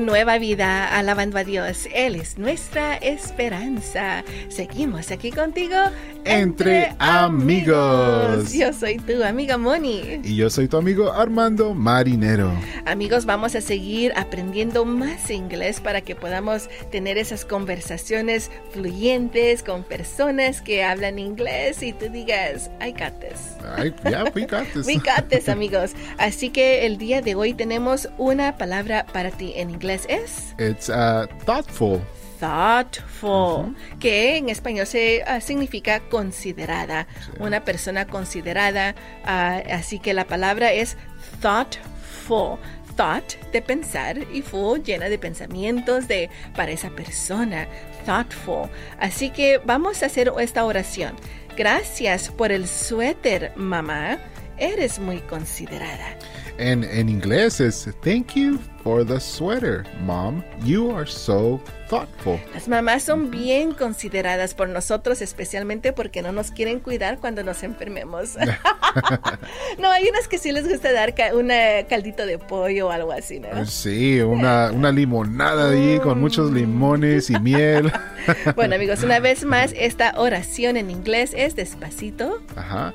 Nueva Vida, alabando a Dios. Él es nuestra esperanza. Seguimos aquí contigo. Entre, amigos. Yo soy tu amiga Moni. Y yo soy tu amigo Armando Marinero. Amigos, vamos a seguir aprendiendo más inglés para que podamos tener esas conversaciones fluyentes con personas que hablan inglés y tú digas, I got this. yeah, we got this. we got this, amigos. Así que el día de hoy tenemos una palabra para ti en inglés es It's uh, thoughtful. thoughtful, que en español se ah, significa considerada, una persona considerada, ah, así que la palabra es thoughtful. Thought de pensar y full llena de pensamientos de para esa persona. Thoughtful. Así que vamos a hacer esta oración. Gracias por el suéter, mamá. Eres muy considerada. En, en inglés es Thank you for the sweater, mom. You are so thoughtful. Las mamás son bien consideradas por nosotros, especialmente porque no nos quieren cuidar cuando nos enfermemos. no, hay unas que sí les gusta dar un caldito de pollo o algo así, ¿no? Sí, una, una limonada ahí con muchos limones y miel. bueno, amigos, una vez más, esta oración en inglés es despacito. Ajá.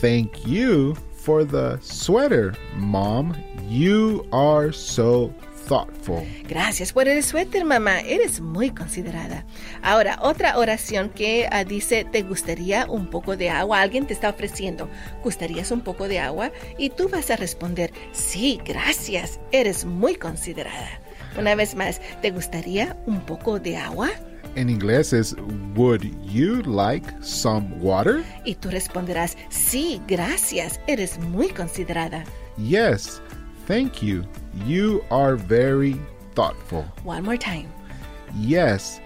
Thank you for the sweater, Mom. You are so thoughtful. Gracias por el suéter, mamá. Eres muy considerada. Ahora, otra oración que uh, dice, ¿te gustaría un poco de agua? Alguien te está ofreciendo, ¿gustarías un poco de agua? Y tú vas a responder, sí, gracias. Eres muy considerada. Una vez más, ¿te gustaría un poco de agua? En inglés es Would you like some water? Y tú responderás, sí, gracias, eres muy considerada. Yes, thank you. You are very thoughtful. One more time. Yes,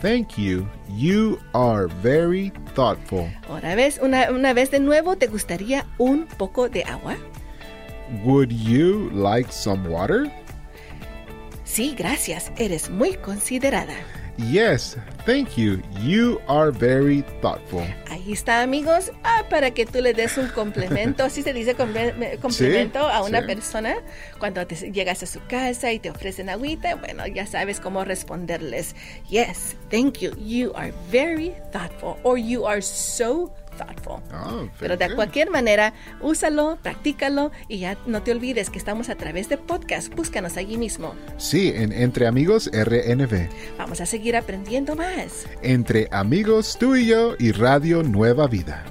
thank you. You are very thoughtful. Otra vez, una, una vez de nuevo, ¿te gustaría un poco de agua? Would you like some water? Sí, gracias. Eres muy considerada. Yes, thank you. You are very thoughtful. Ahí está, amigos, ah, para que tú le des un complemento, así se dice complemento a una persona cuando te llegas a su casa y te ofrecen agüita, bueno, ya sabes cómo responderles. Yes, thank you. You are very thoughtful or you are so Oh, Pero de cualquier manera, úsalo, practícalo y ya no te olvides que estamos a través de podcast. Búscanos allí mismo. Sí, en Entre Amigos RNV. Vamos a seguir aprendiendo más. Entre Amigos, tú y yo y Radio Nueva Vida.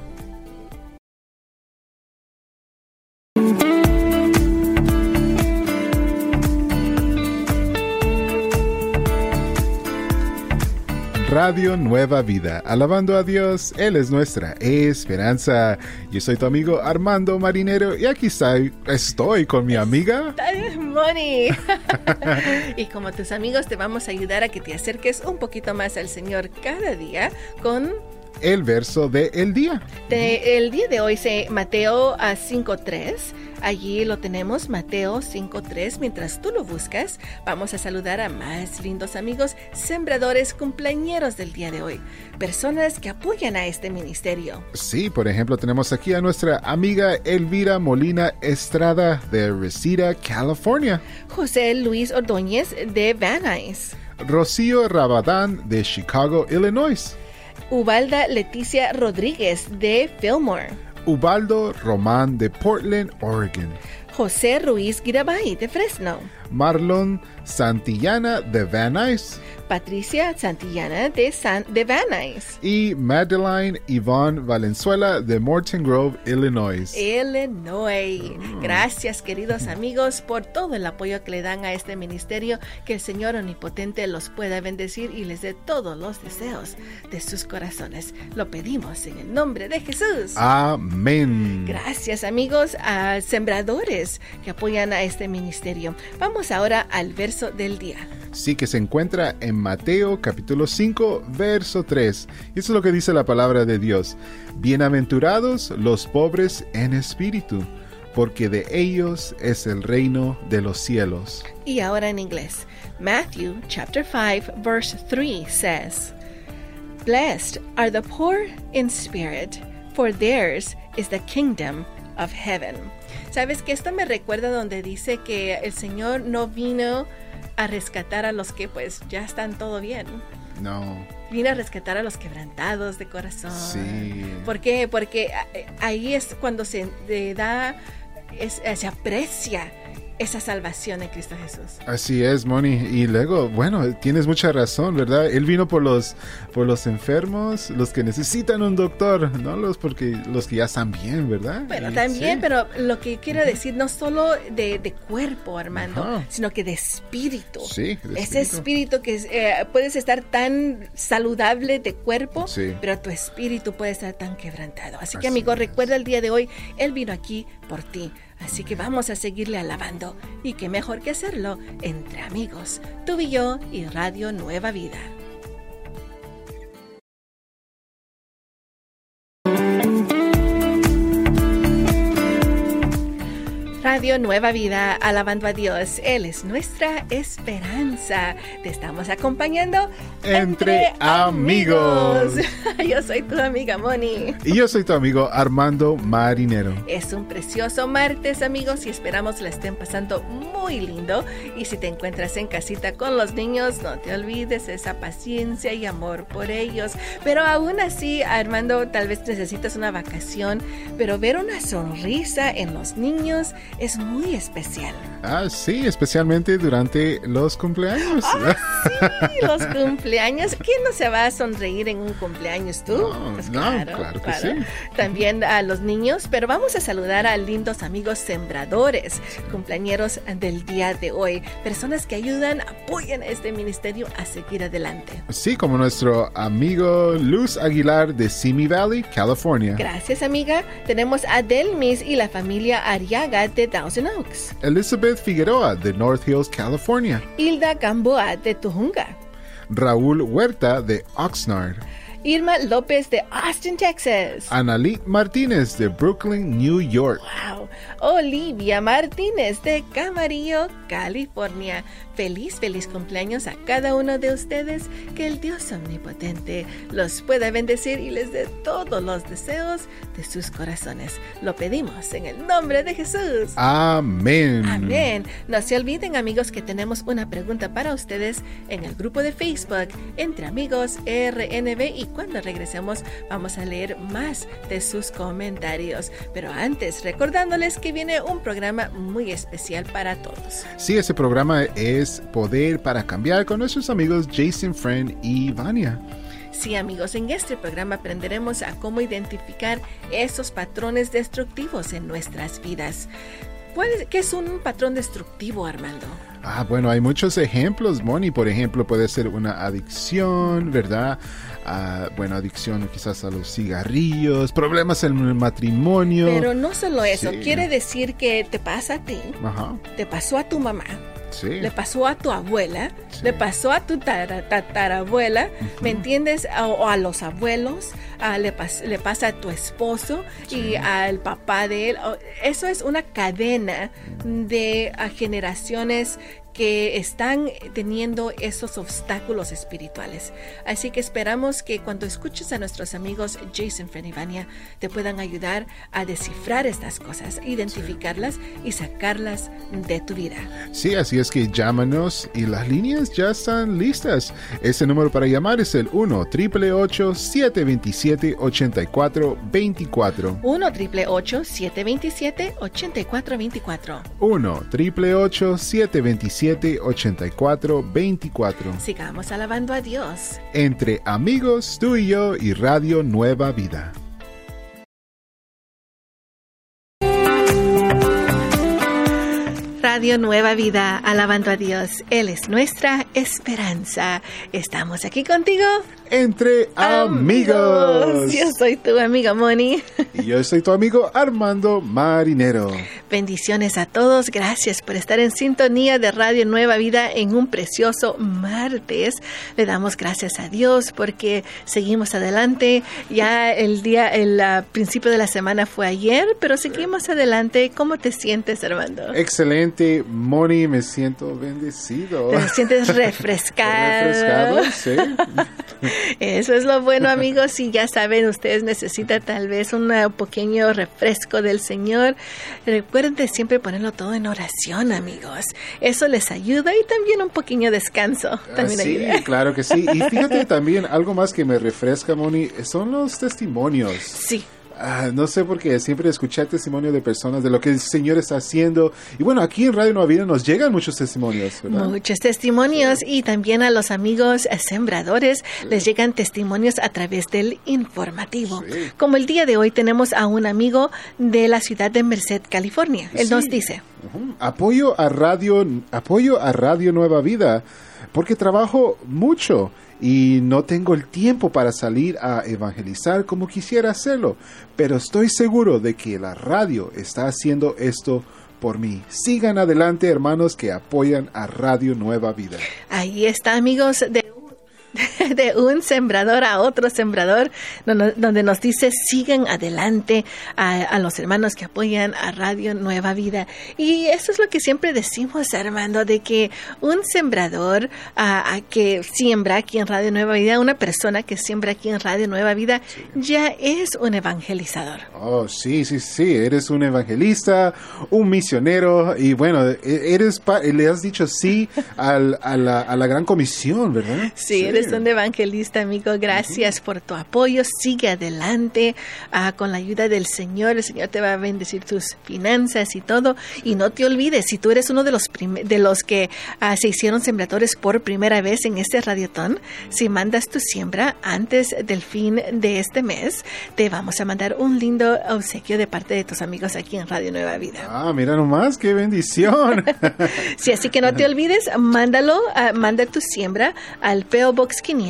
Radio Nueva Vida. Alabando a Dios, Él es nuestra esperanza. Yo soy tu amigo Armando Marinero y aquí estoy, con mi amiga Moni. y como tus amigos te vamos a ayudar a que te acerques un poquito más al Señor cada día con el verso del el día. De, el día de hoy se Mateo a 5.3 Allí lo tenemos, Mateo 5.3. Mientras tú lo buscas, vamos a saludar a más lindos amigos sembradores cumpleañeros del día de hoy. Personas que apoyan a este ministerio. Sí, por ejemplo, tenemos aquí a nuestra amiga Elvira Molina Estrada de Reseda, California. José Luis Ordóñez de Van Nuys. Rocío Rabadán de Chicago, Illinois. Ubalda Leticia Rodríguez de Fillmore. Ubaldo Román de Portland, Oregon. José Ruiz Girabay de Fresno. Marlon Santillana de Van Nuys. Patricia Santillana de, San, de Van Nuys. Y Madeline Yvonne Valenzuela de Morton Grove, Illinois. Illinois. Mm. Gracias, queridos amigos, por todo el apoyo que le dan a este ministerio. Que el Señor Omnipotente los pueda bendecir y les dé todos los deseos de sus corazones. Lo pedimos en el nombre de Jesús. Amén. Gracias, amigos, a sembradores que apoyan a este ministerio. Vamos ahora al verso del día. Sí, que se encuentra en Mateo capítulo 5, verso 3. Eso es lo que dice la palabra de Dios. Bienaventurados los pobres en espíritu, porque de ellos es el reino de los cielos. Y ahora en inglés. Matthew chapter 5 verse 3 says, Blessed are the poor in spirit, for theirs is the kingdom of heaven. Sabes que esto me recuerda donde dice que el Señor no vino a rescatar a los que pues ya están todo bien. No. Vino a rescatar a los quebrantados de corazón. Sí. ¿Por qué? Porque eh, ahí es cuando se eh, da, es- eh, se aprecia esa salvación en Cristo Jesús. Así es, Moni. Y luego, bueno, tienes mucha razón, ¿verdad? Él vino por los, por los enfermos, los que necesitan un doctor, no los porque los que ya están bien, ¿verdad? Bueno, Y también, sí. pero lo que quiero decir, no solo de, de cuerpo, Armando, Ajá. sino que de espíritu. Sí, de Ese espíritu que eh, puedes estar tan saludable de cuerpo, Sí. pero tu espíritu puede estar tan quebrantado. Así que, amigo, es. recuerda el día de hoy, Él vino aquí por ti. Así que vamos a seguirle alabando. Y qué mejor que hacerlo entre amigos, tú y yo y Radio Nueva Vida. Nueva Vida, alabando a Dios. Él es nuestra esperanza. Te estamos acompañando Entre amigos. Yo soy tu amiga Moni. Y yo soy tu amigo Armando Marinero. Es un precioso martes, amigos, y esperamos la estén pasando muy lindo. Y si te encuentras en casita con los niños, no te olvides esa paciencia y amor por ellos. Pero aún así, Armando, tal vez necesitas una vacación, pero ver una sonrisa en los niños es muy especial. Ah, sí, especialmente durante los cumpleaños. Sí, los cumpleaños. ¿Quién no se va a sonreír en un cumpleaños tú? Pues No, no, claro que sí. También a los niños, pero vamos a saludar a lindos amigos sembradores, cumpleañeros del día de hoy, personas que ayudan, apoyan a este ministerio a seguir adelante. Sí, como nuestro amigo Luz Aguilar de Simi Valley, California. Gracias, amiga. Tenemos a Delmis y la familia Ariaga de Thousand Oaks. Elizabeth Figueroa de North Hills, California. Hilda Gamboa de Tujunga. Raúl Huerta de Oxnard. Irma López de Austin, Texas. Analí Martínez de Brooklyn, New York. Wow. Olivia Martínez de Camarillo, California. Feliz, feliz cumpleaños a cada uno de ustedes. Que el Dios omnipotente los pueda bendecir y les dé todos los deseos de sus corazones. Lo pedimos en el nombre de Jesús. Amén. Amén. No se olviden amigos que tenemos una pregunta para ustedes en el grupo de Facebook Entre Amigos RNB y cuando regresemos vamos a leer más de sus comentarios. Pero antes recordándoles que viene un programa muy especial para todos. Sí, ese programa es Poder para Cambiar con nuestros amigos Jason Friend y Vania. Sí amigos, en este programa aprenderemos a cómo identificar esos patrones destructivos en nuestras vidas. ¿Cuál es, ¿Qué es un patrón destructivo, Armando? Ah, bueno, hay muchos ejemplos, Moni. Por ejemplo, puede ser una adicción, ¿verdad? Ah, bueno, adicción quizás a los cigarrillos, problemas en el matrimonio. Pero no solo eso, Sí. quiere decir que te pasa a ti, Ajá, te pasó a tu mamá, sí. le pasó a tu abuela, Sí. le pasó a tu tara- tatarabuela, ¿me entiendes? O, o a los abuelos, a- le, pas- le pasa a tu esposo y al papá de él. Eso es una cadena de generaciones que están teniendo esos obstáculos espirituales. Así que esperamos que cuando escuches a nuestros amigos Jason Frenivania te puedan ayudar a descifrar estas cosas, identificarlas y sacarlas de tu vida. Sí, así es que llámanos y las líneas ya están listas. Ese número para llamar es el 1 888 727 8424 1 888 727 8424 1 888 727 8424 Sigamos alabando a Dios. Entre amigos, tú y yo y Radio Nueva Vida. Radio Nueva Vida, alabando a Dios. Él es nuestra esperanza. Estamos aquí contigo. Entre amigos. Yo soy tu amiga Moni. Y yo soy tu amigo Armando Marinero. Bendiciones a todos. Gracias por estar en sintonía de Radio Nueva Vida en un precioso martes. Le damos gracias a Dios porque seguimos adelante. Ya el día, el principio de la semana fue ayer, pero seguimos adelante. ¿Cómo te sientes, Armando? Excelente, Moni, me siento bendecido. ¿Te sientes refrescado? Refrescado, sí. Eso es lo bueno, amigos. Y ya saben, ustedes necesitan tal vez un pequeño refresco del Señor. Recuerden siempre ponerlo todo en oración, amigos. Eso les ayuda y también un pequeño descanso. Ah, sí, claro que sí. Y fíjate también, algo más que me refresca, Moni, son los testimonios. Sí. Ah, no sé por qué siempre escuché testimonio de personas de lo que el Señor está haciendo. Y bueno, aquí en Radio Nueva Vida nos llegan muchos testimonios. Muchos testimonios y también a los amigos sembradores les llegan testimonios a través del informativo. Como el día de hoy tenemos a un amigo de la ciudad de Merced, California. Él nos dice. Apoyo a Radio, apoyo a Radio Nueva Vida porque trabajo mucho y no tengo el tiempo para salir a evangelizar como quisiera hacerlo, pero estoy seguro de que la radio está haciendo esto por mí. Sigan adelante, hermanos que apoyan a Radio Nueva Vida. Ahí está, amigos de de un sembrador a otro sembrador, donde nos dice sigan adelante a, los hermanos que apoyan a Radio Nueva Vida. Y eso es lo que siempre decimos, Armando, de que un sembrador a, que siembra aquí en Radio Nueva Vida, una persona que siembra aquí en Radio Nueva Vida, ya es un evangelizador. Oh, sí, sí, sí, eres un evangelista, un misionero y bueno, e, eres le has dicho sí a, la, a la gran comisión, ¿verdad? Sí, eres un evangelista, amigo. Gracias por tu apoyo. Sigue adelante ah, con la ayuda del Señor. El Señor te va a bendecir tus finanzas y todo. Y no te olvides, si tú eres uno de los, de los que ah, se hicieron sembradores por primera vez en este radiotón, si mandas tu siembra antes del fin de este mes, te vamos a mandar un lindo obsequio de parte de tus amigos aquí en Radio Nueva Vida. Ah, mira nomás, qué bendición. sí, así que no te olvides, mándalo, ah, manda tu siembra al PO Box 500.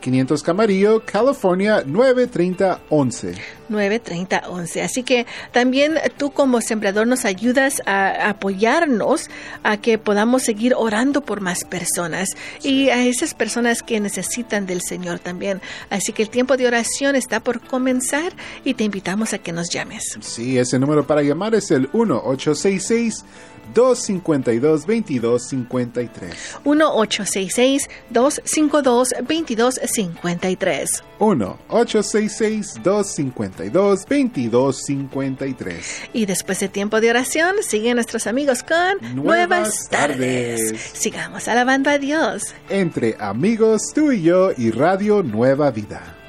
500 Camarillo, California 93011. 93011. Así que también tú como sembrador nos ayudas a apoyarnos a que podamos seguir orando por más personas y a esas personas que necesitan del Señor también. Así que el tiempo de oración está por comenzar y te invitamos a que nos llames. Sí, ese número para llamar es el 1866 252-2253. 1-866-252-2253. 1-866-252-2253. Y después de tiempo de oración, siguen nuestros amigos con Nuevas, tardes. Sigamos alabando a Dios. Entre amigos, tú y yo y Radio Nueva Vida.